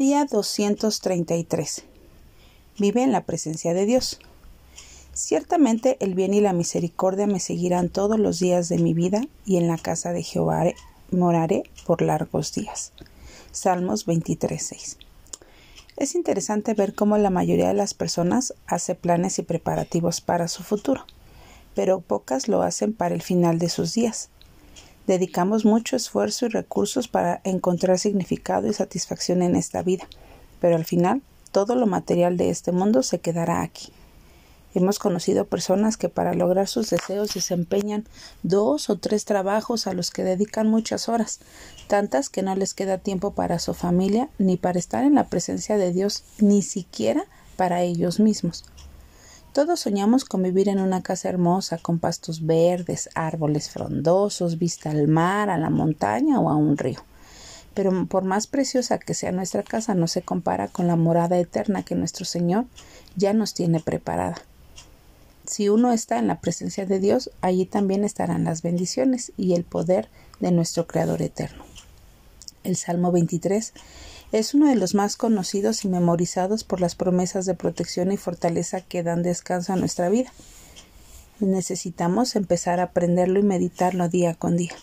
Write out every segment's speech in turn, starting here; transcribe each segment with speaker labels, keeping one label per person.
Speaker 1: Día 233. Vive en la presencia de Dios. Ciertamente el bien y la misericordia me seguirán todos los días de mi vida y en la casa de Jehová moraré por largos días. Salmos 23.6. Es interesante ver cómo la mayoría de las personas hace planes y preparativos para su futuro, pero pocas lo hacen para el final de sus días. Dedicamos mucho esfuerzo y recursos para encontrar significado y satisfacción en esta vida, pero al final todo lo material de este mundo se quedará aquí. Hemos conocido personas que para lograr sus deseos desempeñan dos o tres trabajos a los que dedican muchas horas, tantas que no les queda tiempo para su familia ni para estar en la presencia de Dios, ni siquiera para ellos mismos. Todos soñamos con vivir en una casa hermosa, con pastos verdes, árboles frondosos, vista al mar, a la montaña o a un río. Pero por más preciosa que sea nuestra casa, no se compara con la morada eterna que nuestro Señor ya nos tiene preparada. Si uno está en la presencia de Dios, allí también estarán las bendiciones y el poder de nuestro Creador eterno. El Salmo 23 es uno de los más conocidos y memorizados por las promesas de protección y fortaleza que dan descanso a nuestra vida. Necesitamos empezar a aprenderlo y meditarlo día con día.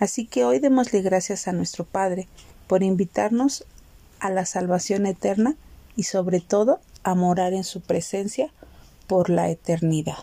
Speaker 1: Así que hoy démosle gracias a nuestro Padre por invitarnos a la salvación eterna y sobre todo a morar en su presencia por la eternidad.